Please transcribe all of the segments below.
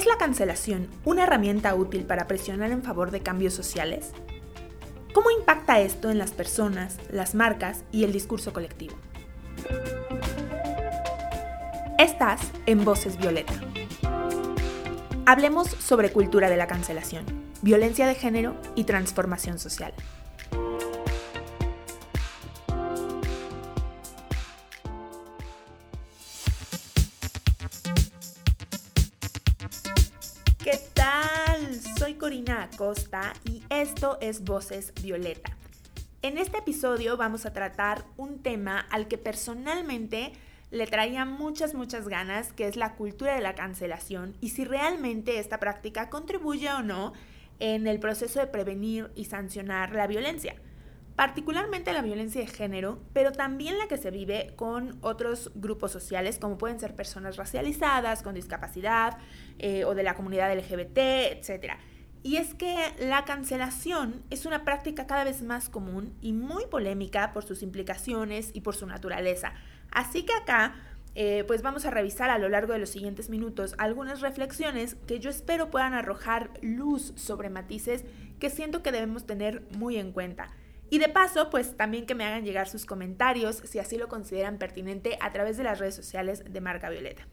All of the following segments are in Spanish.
¿Es la cancelación una herramienta útil para presionar en favor de cambios sociales? ¿Cómo impacta esto en las personas, las marcas y el discurso colectivo? Estás en Voces Violeta. Hablemos sobre cultura de la cancelación, violencia de género y transformación social. Y esto es Voces Violeta. En este episodio vamos a tratar un tema al que personalmente le traía muchas, muchas ganas, que es la cultura de la cancelación y si realmente esta práctica contribuye o no en el proceso de prevenir y sancionar la violencia particularmente la violencia de género, pero también la que se vive con otros grupos sociales, como pueden ser personas racializadas, con discapacidad eh, o de la comunidad LGBT, etc. Y es que la cancelación es una práctica cada vez más común y muy polémica por sus implicaciones y por su naturaleza. Así que acá, eh, pues vamos a revisar a lo largo de los siguientes minutos algunas reflexiones que yo espero puedan arrojar luz sobre matices que siento que debemos tener muy en cuenta. Y de paso, pues también que me hagan llegar sus comentarios si así lo consideran pertinente a través de las redes sociales de Marca Violeta.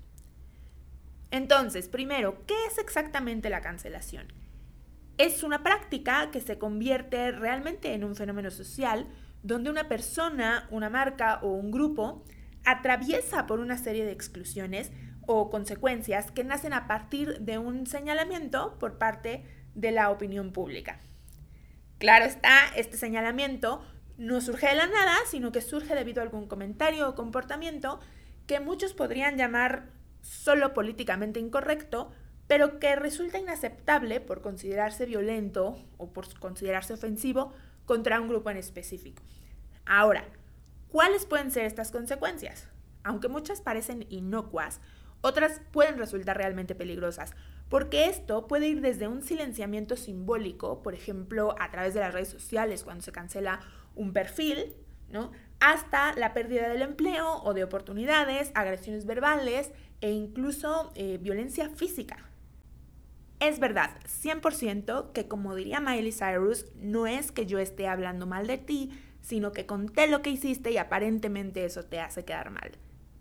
Entonces, primero, ¿qué es exactamente la cancelación? Es una práctica que se convierte realmente en un fenómeno social donde una persona, una marca o un grupo atraviesa por una serie de exclusiones o consecuencias que nacen a partir de un señalamiento por parte de la opinión pública. Claro está, este señalamiento no surge de la nada, sino que surge debido a algún comentario o comportamiento que muchos podrían llamar solo políticamente incorrecto pero que resulta inaceptable por considerarse violento o por considerarse ofensivo contra un grupo en específico. Ahora, ¿cuáles pueden ser estas consecuencias? Aunque muchas parecen inocuas, otras pueden resultar realmente peligrosas, porque esto puede ir desde un silenciamiento simbólico, por ejemplo, a través de las redes sociales cuando se cancela un perfil, ¿no? hasta la pérdida del empleo o de oportunidades, agresiones verbales e incluso eh, violencia física. Es verdad, 100% que como diría Miley Cyrus, no es que yo esté hablando mal de ti, sino que conté lo que hiciste y aparentemente eso te hace quedar mal.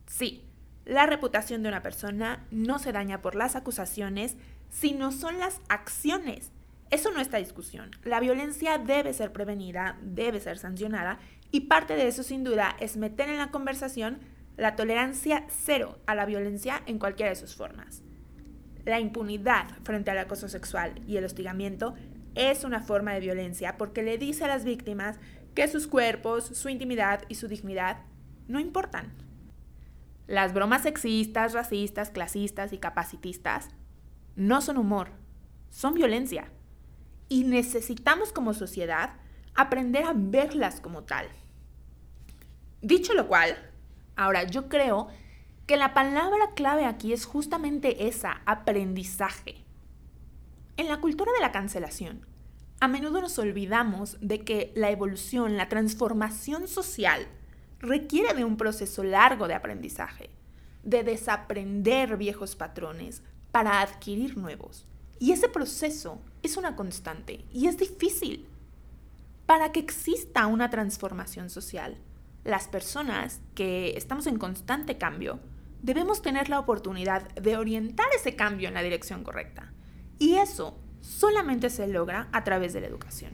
Sí, la reputación de una persona no se daña por las acusaciones, sino son las acciones. Eso no está discusión. La violencia debe ser prevenida, debe ser sancionada y parte de eso sin duda es meter en la conversación la tolerancia cero a la violencia en cualquiera de sus formas. La impunidad frente al acoso sexual y el hostigamiento es una forma de violencia porque le dice a las víctimas que sus cuerpos, su intimidad y su dignidad no importan. Las bromas sexistas, racistas, clasistas y capacitistas no son humor, son violencia. Y necesitamos como sociedad aprender a verlas como tal. Dicho lo cual, ahora yo creo que la palabra clave aquí es justamente esa, aprendizaje. En la cultura de la cancelación, a menudo nos olvidamos de que la evolución, la transformación social, requiere de un proceso largo de aprendizaje, de desaprender viejos patrones para adquirir nuevos. Y ese proceso es una constante y es difícil. Para que exista una transformación social, las personas que estamos en constante cambio debemos tener la oportunidad de orientar ese cambio en la dirección correcta. Y eso solamente se logra a través de la educación.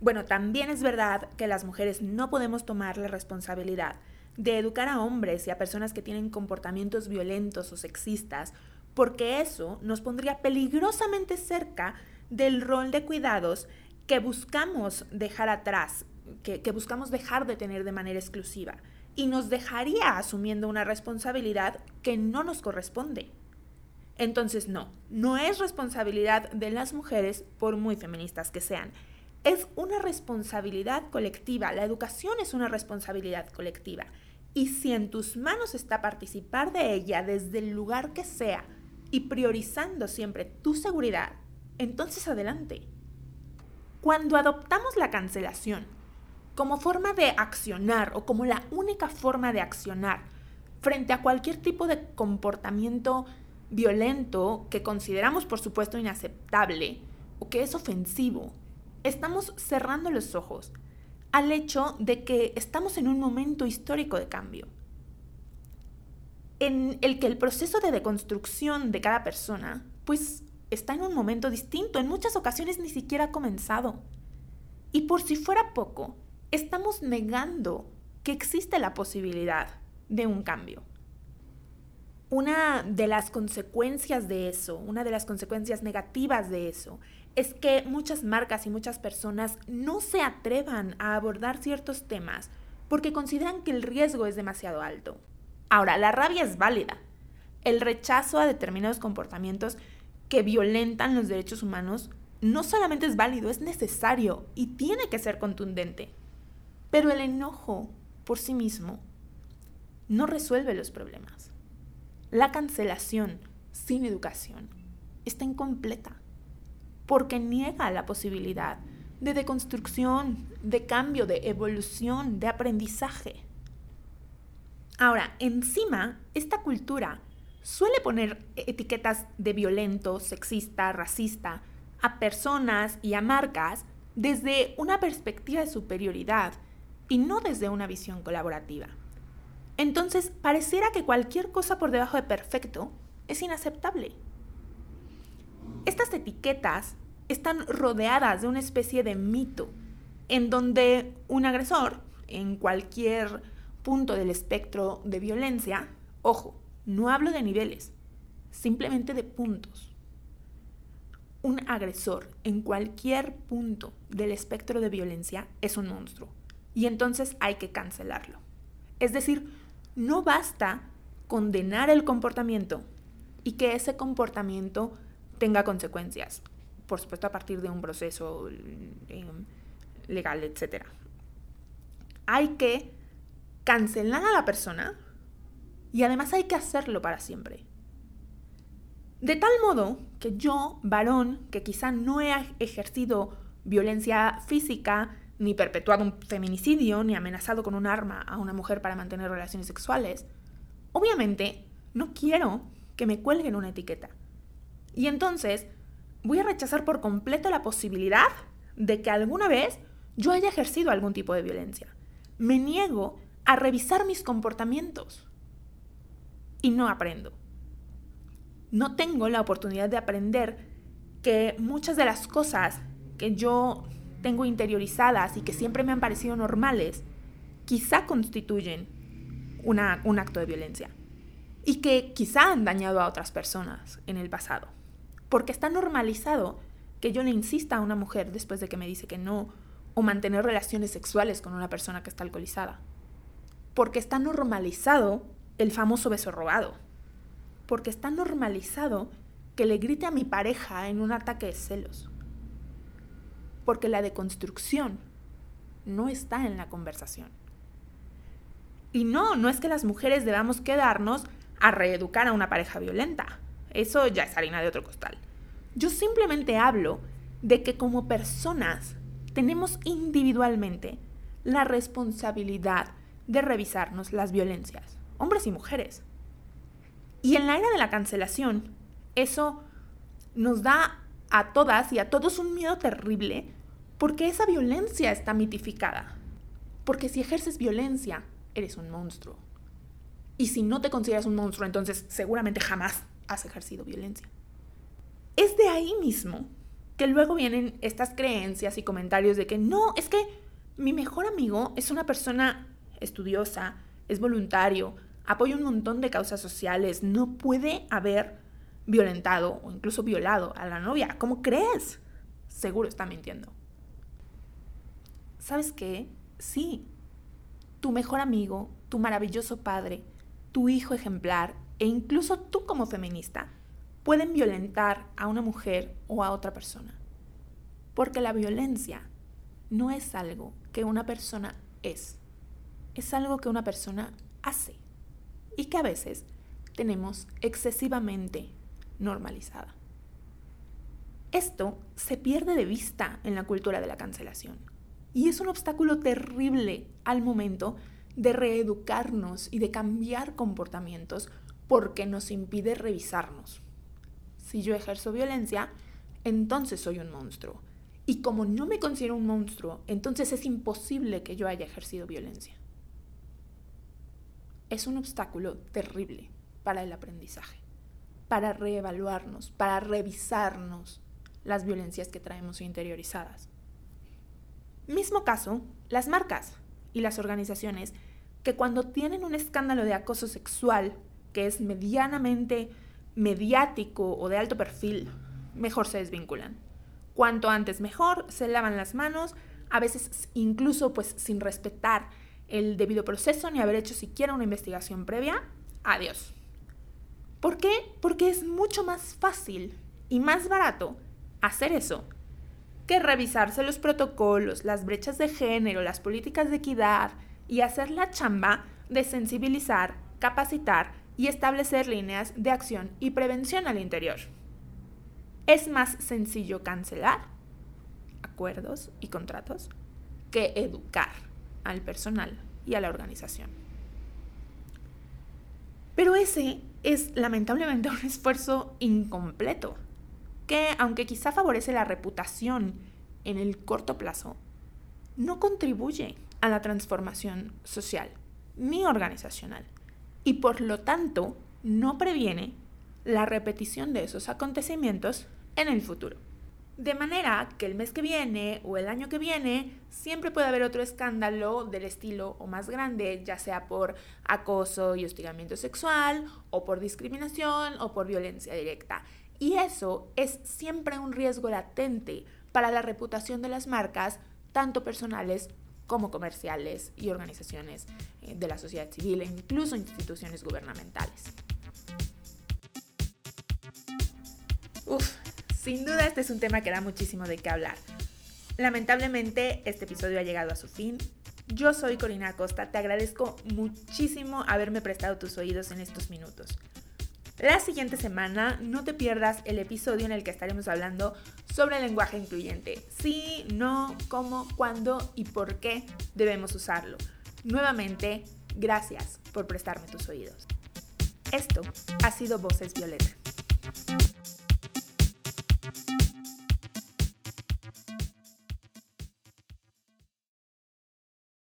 Bueno, también es verdad que las mujeres no podemos tomar la responsabilidad de educar a hombres y a personas que tienen comportamientos violentos o sexistas, porque eso nos pondría peligrosamente cerca del rol de cuidados que buscamos dejar atrás, que, buscamos dejar de tener de manera exclusiva y nos dejaría asumiendo una responsabilidad que no nos corresponde. Entonces no, no es responsabilidad de las mujeres por muy feministas que sean. Es una responsabilidad colectiva. La educación es una responsabilidad colectiva. Y si en tus manos está participar de ella desde el lugar que sea y priorizando siempre tu seguridad, entonces adelante. Cuando adoptamos la cancelación como forma de accionar o como la única forma de accionar frente a cualquier tipo de comportamiento violento que consideramos por supuesto inaceptable o que es ofensivo, estamos cerrando los ojos al hecho de que estamos en un momento histórico de cambio, en el que el proceso de deconstrucción de cada persona, pues está en un momento distinto, en muchas ocasiones ni siquiera ha comenzado. Y por si fuera poco, estamos negando que existe la posibilidad de un cambio. Una de las consecuencias de eso, una de las consecuencias negativas de eso, es que muchas marcas y muchas personas no se atrevan a abordar ciertos temas porque consideran que el riesgo es demasiado alto. Ahora, la rabia es válida. El rechazo a determinados comportamientos que violentan los derechos humanos no solamente es válido, es necesario y tiene que ser contundente. Pero el enojo por sí mismo no resuelve los problemas. La cancelación sin educación está incompleta porque niega la posibilidad de deconstrucción, de cambio, de evolución, de aprendizaje. Ahora, encima, esta cultura suele poner etiquetas de violento, sexista, racista a personas y a marcas desde una perspectiva de superioridad y no desde una visión colaborativa. Entonces, pareciera que cualquier cosa por debajo de perfecto es inaceptable. Estas etiquetas están rodeadas de una especie de mito en donde un agresor, en cualquier punto del espectro de violencia, ojo, no hablo de niveles, simplemente de puntos. Un agresor en cualquier punto del espectro de violencia es un monstruo y entonces hay que cancelarlo. Es decir, no basta condenar el comportamiento y que ese comportamiento tenga consecuencias, por supuesto a partir de un proceso eh, legal, etc. Hay que cancelar a la persona y además hay que hacerlo para siempre. De tal modo que yo, varón, que quizá no he ejercido violencia física, ni perpetuado un feminicidio, ni amenazado con un arma a una mujer para mantener relaciones sexuales, obviamente no quiero que me cuelguen una etiqueta. Y entonces voy a rechazar por completo la posibilidad de que alguna vez yo haya ejercido algún tipo de violencia. Me niego a revisar mis comportamientos y no aprendo. No tengo la oportunidad de aprender que muchas de las cosas que yo tengo interiorizadas y que siempre me han parecido normales, quizá constituyen un acto de violencia y que quizá han dañado a otras personas en el pasado. Porque está normalizado que yo le insista a una mujer después de que me dice que no o mantener relaciones sexuales con una persona que está alcoholizada. Porque está normalizado el famoso beso robado. Porque está normalizado que le grite a mi pareja en un ataque de celos. Porque la deconstrucción no está en la conversación. Y no, no es que las mujeres debamos quedarnos a reeducar a una pareja violenta. Eso ya es harina de otro costal. Yo simplemente hablo de que como personas tenemos individualmente la responsabilidad de revisarnos las violencias hombres y mujeres. Y en la era de la cancelación, eso nos da a todas y a todos un miedo terrible porque esa violencia está mitificada. Porque si ejerces violencia, eres un monstruo. Y si no te consideras un monstruo, entonces seguramente jamás has ejercido violencia. Es de ahí mismo que luego vienen estas creencias y comentarios de que no, es que mi mejor amigo es una persona estudiosa, es voluntario, apoya un montón de causas sociales, no puede haber violentado o incluso violado a la novia. ¿Cómo crees? Seguro está mintiendo. ¿Sabes qué? Sí, tu mejor amigo, tu maravilloso padre, tu hijo ejemplar e incluso tú como feminista pueden violentar a una mujer o a otra persona. Porque la violencia no es algo que una persona es, es algo que una persona hace y que a veces tenemos excesivamente normalizada. Esto se pierde de vista en la cultura de la cancelación y es un obstáculo terrible al momento de reeducarnos y de cambiar comportamientos porque nos impide revisarnos. Si yo ejerzo violencia, entonces soy un monstruo. Y como no me considero un monstruo, entonces es imposible que yo haya ejercido violencia. Es un obstáculo terrible para el aprendizaje, para reevaluarnos, para revisarnos las violencias que traemos interiorizadas. Mismo caso, las marcas y las organizaciones que cuando tienen un escándalo de acoso sexual que es medianamente mediático o de alto perfil, mejor se desvinculan. Cuanto antes mejor, se lavan las manos, a veces incluso pues sin respetar el debido proceso ni haber hecho siquiera una investigación previa. Adiós. ¿Por qué? Porque es mucho más fácil y más barato hacer eso que revisarse los protocolos, las brechas de género, las políticas de equidad y hacer la chamba de sensibilizar, capacitar y establecer líneas de acción y prevención al interior. Es más sencillo cancelar acuerdos y contratos que educar al personal y a la organización. Pero ese es lamentablemente un esfuerzo incompleto que, aunque quizá favorece la reputación en el corto plazo, no contribuye a la transformación social ni organizacional y por lo tanto no previene la repetición de esos acontecimientos en el futuro. De manera que el mes que viene o el año que viene siempre puede haber otro escándalo del estilo o más grande, ya sea por acoso y hostigamiento sexual, o por discriminación, o por violencia directa. Y eso es siempre un riesgo latente para la reputación de las marcas, tanto personales como comerciales y organizaciones eh, de la sociedad civil e incluso instituciones gubernamentales. Uf, sin duda este es un tema que da muchísimo de qué hablar. Lamentablemente este episodio ha llegado a su fin. Yo soy Corina Acosta, te agradezco muchísimo haberme prestado tus oídos en estos minutos. La siguiente semana no te pierdas el episodio en el que estaremos hablando sobre el lenguaje incluyente. Sí, no, cómo, cuándo y por qué debemos usarlo. Nuevamente, gracias por prestarme tus oídos. Esto ha sido Voces Violeta.